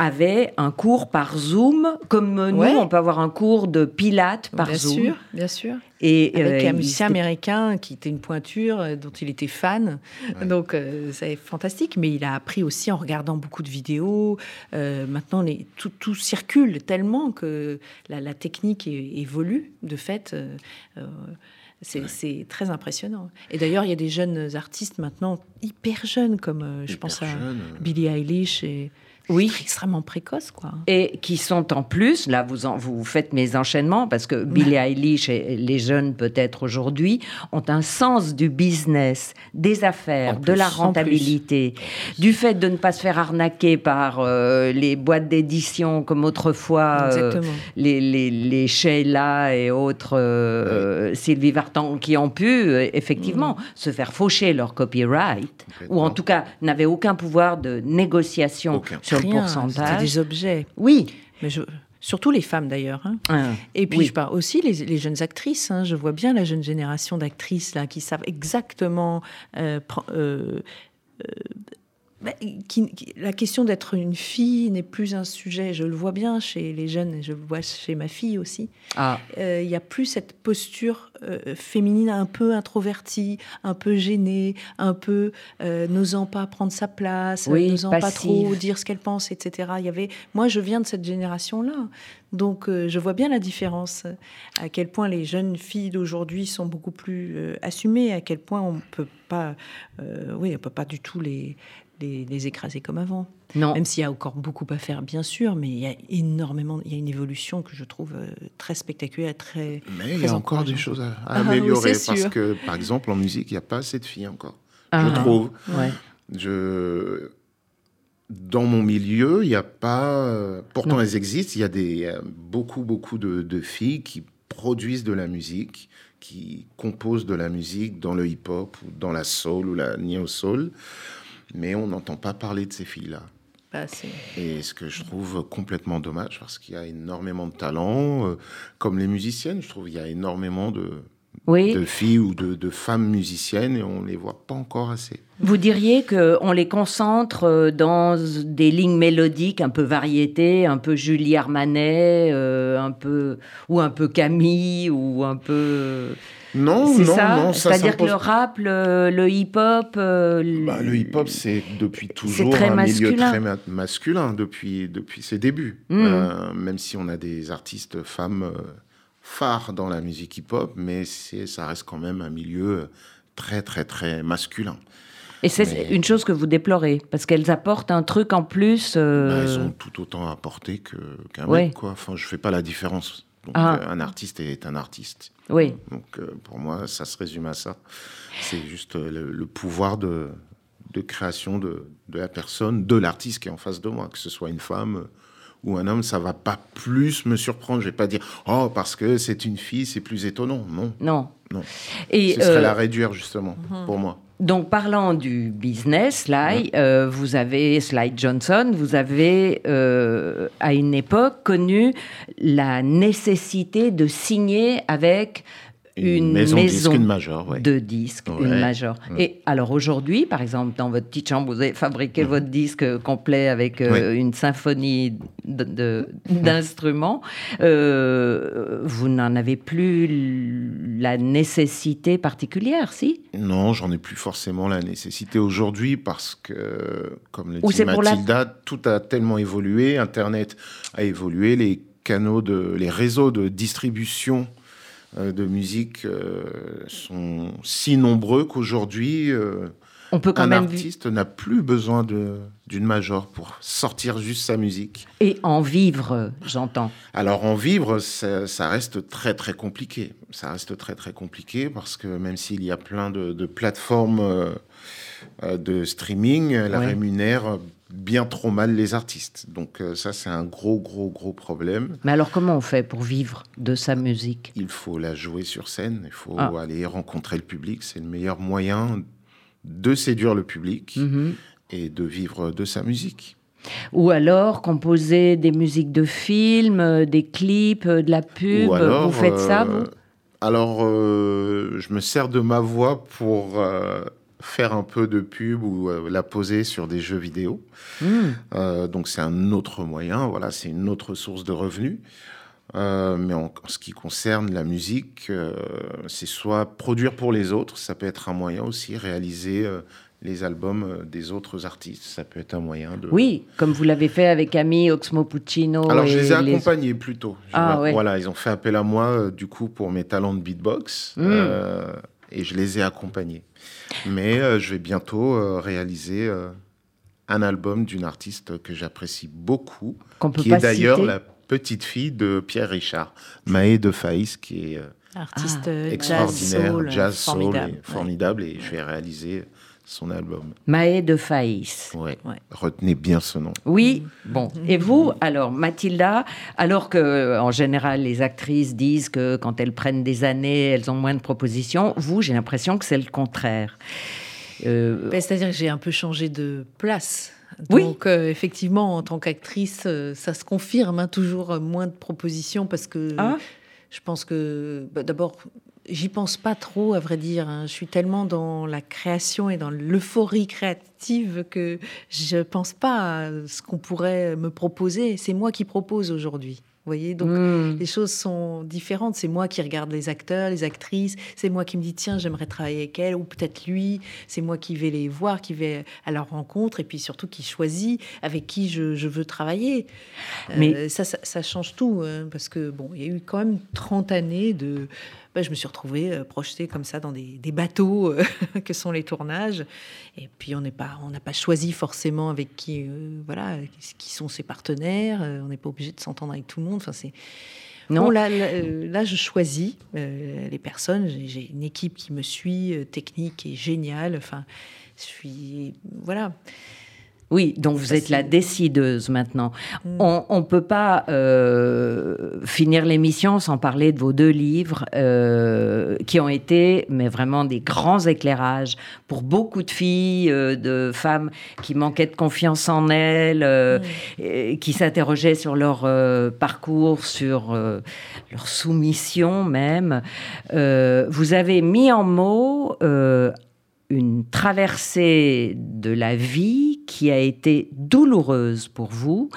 B: avait un cours par Zoom, comme nous,
D: Ouais.
B: on peut avoir un cours de pilates par
D: bien
B: Zoom.
D: sûr, bien sûr.
B: Et
D: Avec
B: euh,
D: un
B: il
D: musicien américain qui était une pointure, euh, dont il était fan.
C: Ouais.
D: Donc, euh, c'est fantastique. Mais il a appris aussi en regardant beaucoup de vidéos. Euh, maintenant, les, tout, tout circule tellement que la, la technique é- évolue. De fait, euh, euh, c'est très impressionnant. Et d'ailleurs, il y a des jeunes artistes maintenant, hyper jeunes, comme euh, je
C: Hyper
D: pense à
C: jeune,
D: Billie Eilish. Et,
B: Oui.
D: extrêmement précoce, quoi.
B: Et qui sont en plus, là vous, en- vous faites mes enchaînements, parce que Billie Eilish et les jeunes peut-être aujourd'hui ont un sens du business, des affaires, de la rentabilité, du fait de ne pas se faire arnaquer par euh, les boîtes d'édition comme autrefois, euh, les, les, les Sheila et autres euh, Sylvie Vartan qui ont pu effectivement se faire faucher leur copyright, ou en tout cas n'avaient aucun pouvoir de négociation
C: Aucun.
B: sur pourcentage.
D: des objets.
B: Oui.
D: Mais je- Surtout les femmes d'ailleurs. hein.
B: Ah,
D: Et puis
B: oui.
D: je parle aussi les, les jeunes actrices. hein. Je vois bien la jeune génération d'actrices là qui savent exactement. euh, euh, euh, bah, qui- qui- la question d'être une fille n'est plus un sujet. Je le vois bien chez les jeunes. et Je le vois chez ma fille aussi.
B: Ah,
D: Euh, Il n'y a plus cette posture euh, féminine un peu introvertie, un peu gênée, un peu euh, n'osant pas prendre sa place,
B: Oui,
D: n'osant pas trop dire ce qu'elle pense, etc. Il y avait, moi, je viens de cette génération-là, donc je vois bien la différence. À quel point les jeunes filles d'aujourd'hui sont beaucoup plus assumées, à quel point on peut pas, oui, on peut pas du tout les les, les écraser comme avant.
B: non.
D: Même s'il y a encore beaucoup à faire, bien sûr, mais il y a énormément, il y a une évolution que je trouve euh, très spectaculaire, très.
C: Mais il y a encore des choses à, à
D: Ah oui,
C: améliorer parce
D: sûr.
C: que, par exemple, en musique, il n'y a pas assez de filles encore.
B: Ah.
C: Je trouve.
B: Ouais.
C: Je... dans mon milieu, il n'y a pas. Pourtant, elles existent. Il y a des, beaucoup, beaucoup de, de filles qui produisent de la musique, qui composent de la musique dans le hip-hop, ou dans la soul ou la neo-soul. Mais on n'entend pas parler de ces filles-là.
D: Bah,
C: Et ce que je trouve complètement dommage, parce qu'il y a énormément de talents. euh, comme les musiciennes, je trouve qu'il y a énormément de,
B: Oui.
C: de filles ou de, de femmes musiciennes et on les voit pas encore assez.
B: Vous diriez qu'on les concentre euh, dans des lignes mélodiques un peu variétés, un peu Julie Armanet, euh, un peu ou un peu Camille ou un peu.
C: Non, non,
B: ça.
C: non.
B: C'est-à-dire que le rap, le, le hip-hop. euh,
C: Bah, le hip-hop, c'est depuis toujours un milieu très ma- masculin depuis, depuis ses débuts.
B: Mm.
C: Euh, même si on a des artistes femmes euh, phares dans la musique hip-hop, mais ça reste quand même un milieu très, très, très masculin.
B: Et c'est
C: Mais-
B: une chose que vous déplorez, parce qu'elles apportent un truc en plus. euh,
C: Bah, elles ont tout autant que, qu'un
B: Ouais.
C: mec, quoi. Enfin, je fais pas la différence. Donc,
B: Ah.
C: euh, un artiste est un artiste.
B: Oui.
C: Donc, euh, pour moi, ça se résume à ça. C'est juste euh, le, le pouvoir de, de création de, de la personne, de l'artiste qui est en face de moi, que ce soit une femme ou un homme, ça va pas plus me surprendre. Je vais pas dire, oh, parce que c'est une fille, c'est plus étonnant. Non,
B: Non.
C: non.
B: Et
C: Ce serait la réduire, justement, pour moi.
B: Donc, parlant du business, Sly, euh, vous avez, Sly Johnson, vous avez, euh, à une époque, connu la nécessité de signer avec une,
C: maison,
B: maison,
C: disque, une major, ouais.
B: de disques, une major. Et alors aujourd'hui, par exemple, dans votre petite chambre, vous avez fabriqué votre disque complet avec euh, une symphonie de- d'instruments. Euh, vous n'en avez plus la nécessité particulière, si?
C: Non, j'en ai plus forcément la nécessité aujourd'hui parce que, comme le dit
B: pour la-
C: Mathilda, tout a tellement évolué, Internet a évolué, les canaux de, les réseaux de distribution euh, de musique euh, sont si nombreux qu'aujourd'hui, euh,
B: On peut quand
C: un
B: même
C: artiste n'a plus besoin d'une major pour sortir juste sa musique.
B: et en vivre, j'entends.
C: Alors en vivre, ça, ça reste très très compliqué. Ça reste très très compliqué parce que même s'il y a plein de, de plateformes euh, euh, de streaming, elles
B: Ouais.
C: rémunèrent bien trop mal les artistes. Donc euh, ça c'est un gros gros gros problème.
B: Mais alors comment on fait pour vivre de sa musique?
C: Il faut la jouer sur scène, il faut
B: Ah.
C: aller rencontrer le public. C'est le meilleur moyen de séduire le public
B: Mhm.
C: et de vivre de sa musique.
B: Ou alors composer des musiques de films, euh, des clips, euh, de la pub.
C: Ou alors,
B: vous faites ça, vous?
C: Alors, euh, je me sers de ma voix pour euh, faire un peu de pub ou euh, la poser sur des jeux vidéo.
B: Hmm.
C: Euh, donc, c'est un autre moyen. Voilà, c'est une autre source de revenus. Euh, mais en, en ce qui concerne la musique, c'est soit produire pour les autres, ça peut être un moyen aussi, réaliser les albums des autres artistes, ça peut être un moyen de...
B: Oui, comme vous l'avez fait avec Ami, Oxmo Puccino.
C: Alors,
B: et
C: je les ai accompagnés plutôt. Je-
B: Ah, ouais.
C: Voilà, ils ont fait appel à moi, euh, du coup, pour mes talents de beatbox.
B: Mm.
C: euh, et je les ai accompagnés. Mais euh, je vais bientôt euh, réaliser euh, un album d'une artiste que j'apprécie beaucoup,
B: Qu'on peut
C: qui
B: pas
C: est d'ailleurs
B: citer.
C: la petite fille de Pierre Richard, Maë de Faïs, qui est euh,
D: Artiste
B: Ah,
D: jazz
C: extraordinaire,
D: soul,
C: jazz soul,
D: formidable.
C: et
D: ouais.
C: formidable. Et je vais réaliser son album.
B: Maë de Faïs.
C: Ouais.
D: Ouais.
C: Retenez bien ce nom.
B: Oui, bon. Et vous, alors, Mathilda, alors que en général les actrices disent que quand elles prennent des années, elles ont moins de propositions, vous, j'ai l'impression que c'est le contraire. Euh,
D: Ben, C'est-à-dire que j'ai un peu changé de place.
B: Oui.
D: Donc, euh, effectivement, en tant qu'actrice, euh, ça se confirme, hein, toujours moins de propositions parce que
B: Ah.
D: je pense que, bah, d'abord, j'y pense pas trop, à vrai dire. hein. Je suis tellement dans la création et dans l'euphorie créative que je pense pas à ce qu'on pourrait me proposer. C'est moi qui propose aujourd'hui. Vous voyez, donc
B: hmm.
D: les choses sont différentes. C'est moi qui regarde les acteurs, les actrices. C'est moi qui me dis tiens, j'aimerais travailler avec elle ou peut-être lui. C'est moi qui vais les voir, qui vais à leur rencontre et puis surtout qui choisit avec qui je, je veux travailler. Euh,
B: Mais-
D: ça, ça, ça change tout hein, parce que bon, il y a eu quand même 30 années de. Je me suis retrouvée euh, projetée comme ça dans des, des bateaux euh, que sont les tournages. Et puis on n'est pas, on n'a pas choisi forcément avec qui, euh, voilà, qui sont ses partenaires. On n'est pas obligé de s'entendre avec tout le monde. Enfin, c'est
B: Non.
D: Bon, là, là, là, je choisis euh, les personnes. J'ai- J'ai une équipe qui me suit, euh, technique et géniale. Enfin, je suis voilà.
B: Oui, donc vous êtes la décideuse maintenant.
D: Mm.
B: On ne peut pas euh, finir l'émission sans parler de vos deux livres euh, qui ont été, mais vraiment des grands éclairages pour beaucoup de filles, euh, de femmes qui manquaient de confiance en elles, et qui s'interrogeaient sur leur parcours, sur leur soumission même. Vous avez mis en mots une traversée de la vie qui a été douloureuse pour vous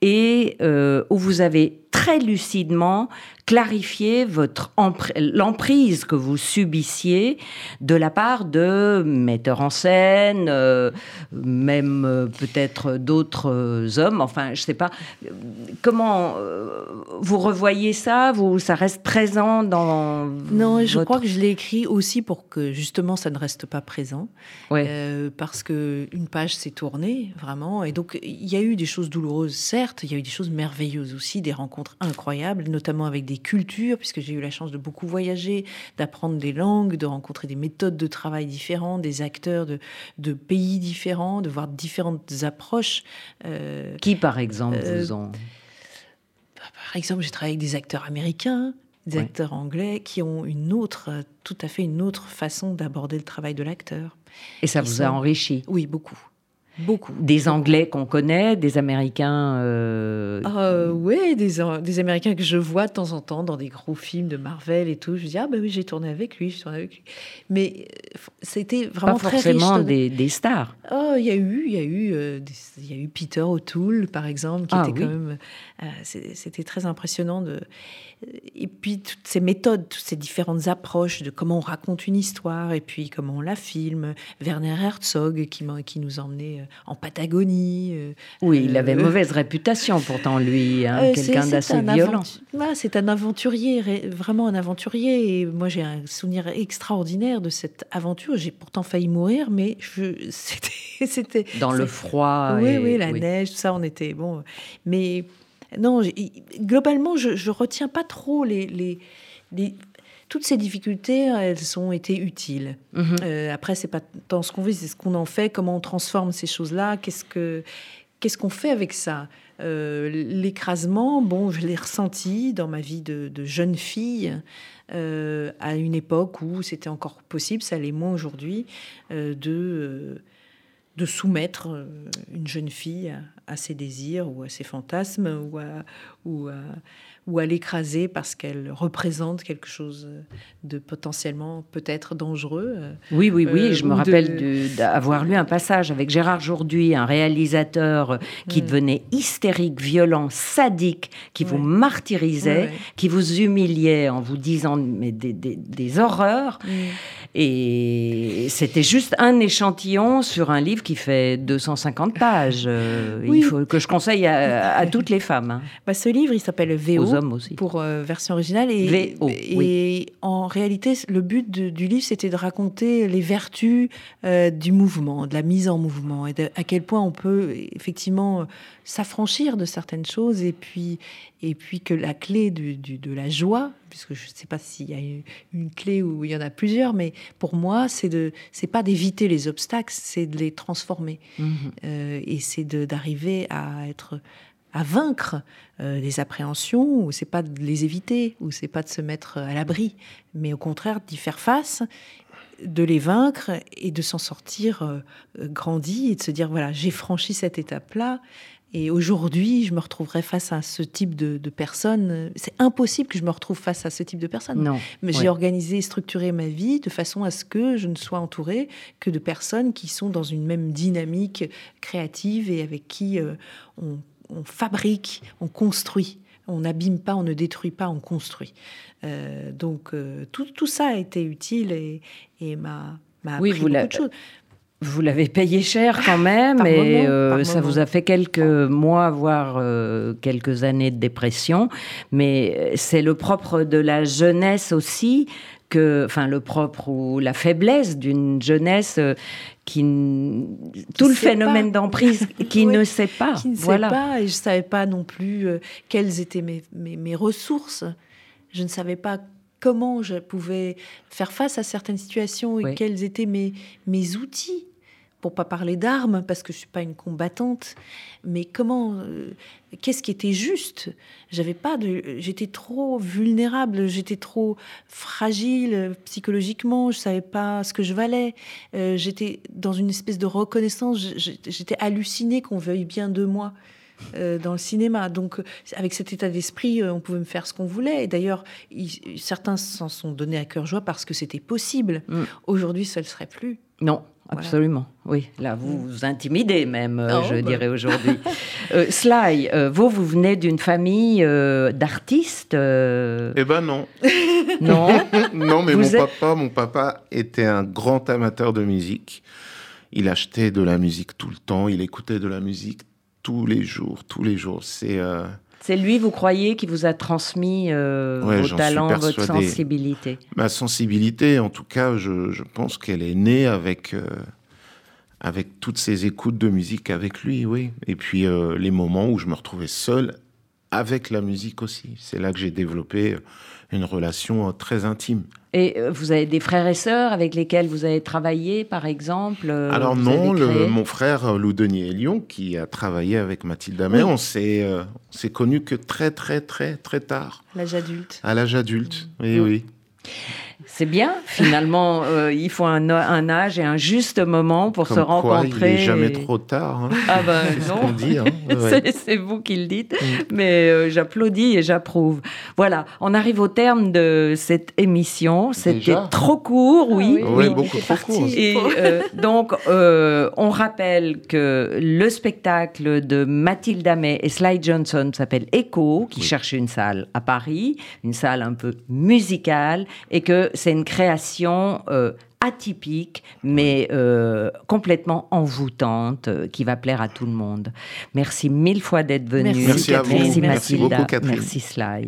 B: et euh, où vous avez très lucidement clarifié votre l'emprise que vous subissiez de la part de metteurs en scène, euh, même euh, peut-être d'autres hommes, enfin je sais pas. Comment vous revoyez ça? Vous, Ça reste présent dans...
D: Non, je crois que je l'ai écrit aussi pour que justement ça ne reste pas présent.
B: Ouais.
D: Parce que une page s'est tournée, vraiment. Et donc, il y a eu des choses douloureuses, certes. Il y a eu des choses merveilleuses aussi, des rencontres incroyables, notamment avec des cultures, puisque j'ai eu la chance de beaucoup voyager, d'apprendre des langues, de rencontrer des méthodes de travail différentes, des acteurs de, de pays différents, de voir différentes approches. Euh,
B: Qui, par exemple,
D: Euh,
B: vous ont...
D: par exemple, j'ai travaillé avec des acteurs américains, des
B: Ouais.
D: acteurs anglais, qui ont une autre, tout à fait une autre façon d'aborder le travail de l'acteur.
B: Et ça vous a enrichi
D: Oui, beaucoup. Beaucoup.
B: Des Anglais qu'on connaît, des Américains. euh,
D: Euh, oui, des, des Américains que je vois de temps en temps dans des gros films de Marvel et tout. Je me dis, ah ben oui, j'ai tourné avec lui, j'ai tourné avec lui. Mais euh, c'était vraiment
B: pas
D: très
B: forcément
D: riche.
B: des, des stars.
D: Oh, il y a eu, il y a eu, euh, des- y a eu Peter O'Toole, par exemple, qui
B: Ah,
D: était
B: oui.
D: quand même, euh, c'était très impressionnant de. Et puis toutes ces méthodes, toutes ces différentes approches de comment on raconte une histoire et puis comment on la filme. Werner Herzog qui, nous emmenait euh, en Patagonie. euh,
B: Oui, il
D: euh,
B: avait mauvaise réputation pourtant, lui, hein,
D: euh,
B: quelqu'un d'assez violent.
D: c'est un aventurier, vraiment un aventurier. Et moi, j'ai un souvenir extraordinaire de cette aventure. J'ai pourtant failli mourir, mais c'était, c'était
B: Dans le froid.
D: oui,
B: et-
D: oui, la neige, tout ça, on était bon. Mais non, globalement, je, je retiens pas trop les, les, les- toutes ces difficultés. Elles ont été utiles.
B: Mhm.
D: Euh, après, c'est pas tant ce qu'on vit, c'est ce qu'on en fait, comment on transforme ces choses-là, qu'est-ce que qu'est-ce qu'on fait avec ça? Euh, L'écrasement, bon, je l'ai ressenti dans ma vie de, de jeune fille. euh, à une époque où c'était encore possible, ça l'est moins aujourd'hui, euh, de, de soumettre une jeune fille à, ses désirs ou à ses fantasmes ou à, ou à, ou à l'écraser parce qu'elle représente quelque chose de potentiellement peut-être dangereux. euh,
B: Oui, oui, oui.
D: Euh,
B: je me rappelle de- d'avoir lu un passage avec Gérard Jourduy, un réalisateur qui
D: Mm.
B: devenait hystérique, violent, sadique, qui vous martyrisait,
D: ouais.
B: qui vous humiliait en vous disant mais des, des- des horreurs. Et c'était juste un échantillon sur un livre qui fait 250 pages. Euh,
D: Oui.
B: Il faut que je conseille à, à toutes les femmes, hein,
D: Bah, ce livre, il s'appelle VO.
B: aux hommes aussi.
D: pour euh, version originale. Et,
B: VO,
D: et
B: oui.
D: en réalité, le but de- du livre, c'était de raconter les vertus euh, du mouvement, de la mise en mouvement, et de- à quel point on peut effectivement euh, s'affranchir de certaines choses, et puis, et puis que la clé du- du- de la joie, puisque je ne sais pas s'il y a une, une clé ou il y en a plusieurs, mais pour moi, c'est de, c'est pas d'éviter les obstacles, c'est de les transformer.
B: Mhm.
D: Euh, et c'est de- d'arriver à être à vaincre euh, les appréhensions ou c'est pas de les éviter ou c'est pas de se mettre à l'abri mais au contraire d'y faire face de les vaincre et de s'en sortir euh, grandi et de se dire voilà j'ai franchi cette étape là et aujourd'hui je me retrouverai face à ce type de, de personnes c'est impossible que je me retrouve face à ce type de personnes
B: Non.
D: mais
B: Ouais.
D: j'ai organisé et structuré ma vie de façon à ce que je ne sois entourée que de personnes qui sont dans une même dynamique créative et avec qui euh, on, on fabrique, on construit. On n'abîme pas, on ne détruit pas, on construit. Euh, donc euh, tout, tout ça a été utile et, et m'a m'a
B: Oui,
D: appris
B: vous
D: beaucoup de choses.
B: Vous l'avez payé cher quand même,
D: Par
B: et
D: moment,
B: euh, ça
D: moment.
B: vous a fait quelques mois, voire euh, quelques années de dépression. Mais euh, c'est le propre de la jeunesse aussi, que, enfin le propre ou la faiblesse d'une jeunesse qui tout le phénomène d'emprise qui
D: Oui,
B: ne sait pas.
D: qui ne
B: voilà.
D: sait pas et je savais pas non plus euh, quelles étaient mes, mes, mes ressources. Je ne savais pas comment je pouvais faire face à certaines situations et
B: Oui.
D: quels étaient mes, mes outils pour pas parler d'armes, parce que je suis pas une combattante, mais comment, euh, qu'est-ce qui était juste? J'avais pas de, j'étais trop vulnérable, j'étais trop fragile psychologiquement, je savais pas ce que je valais. Euh, j'étais dans une espèce de reconnaissance, j'étais hallucinée qu'on veuille bien de moi. euh, dans le cinéma. Donc, avec cet état d'esprit, on pouvait me faire ce qu'on voulait. Et d'ailleurs, certains s'en sont donnés à cœur joie parce que c'était possible.
B: Mm.
D: Aujourd'hui, ça ne le serait plus.
B: Non. Absolument. Oui, là, vous vous intimidez même, euh,
D: Oh,
B: je
D: bah.
B: dirais aujourd'hui. Euh, Sly, euh, vous, vous venez d'une famille euh, d'artistes euh,
C: Eh ben non.
B: Non
C: non, mais
B: Vous
C: mon
B: êtes-
C: papa, mon papa était un grand amateur de musique. Il achetait de la musique tout le temps. Il écoutait de la musique tous les jours, tous les jours. C'est euh,
B: C'est lui, vous croyez, qui vous a transmis euh,
C: Ouais,
B: vos talents, votre sensibilité
C: ma sensibilité. En tout cas, je, je pense qu'elle est née avec euh, avec toutes ces écoutes de musique avec lui, oui. Et puis euh, les moments où je me retrouvais seul avec la musique aussi. C'est là que j'ai développé une relation euh, très intime.
B: Et euh, vous avez des frères et sœurs avec lesquels vous avez travaillé, par exemple euh,
C: Alors
B: vous
C: non, le- mon frère Lou Denis Elion, qui a travaillé avec Mathilde on s'est euh, on s'est connus que très très très très tard,
D: L'âge adulte.
C: à l'âge adulte. Oui,
B: Mm.
C: oui.
B: C'est bien, finalement, euh, il faut un, un âge et un juste moment pour
C: Comme
B: se
C: quoi,
B: rencontrer.
C: il n'est jamais
B: et-
C: trop tard. hein.
B: Ah ben
C: C'est ce
B: non.
C: hein. Ouais.
B: C'est- C'est vous qui le dites, mais euh, j'applaudis et j'approuve. Voilà, on arrive au terme de cette émission. C'était
C: Déjà
B: trop court, oui.
D: Ah
B: oui.
C: beaucoup trop court.
B: Et euh, donc, euh, on rappelle que le spectacle de Mathilde Amet et Sly Johnson s'appelle Echo, qui
C: Oui.
B: cherche une salle à Paris, une salle un peu musicale, et que c'est une création euh, atypique, mais euh, complètement envoûtante, euh, qui va plaire à tout le monde. Merci mille fois d'être venu.
D: Merci.
C: Merci à vous.
B: Merci
C: Merci beaucoup, Catherine.
B: Merci Sly.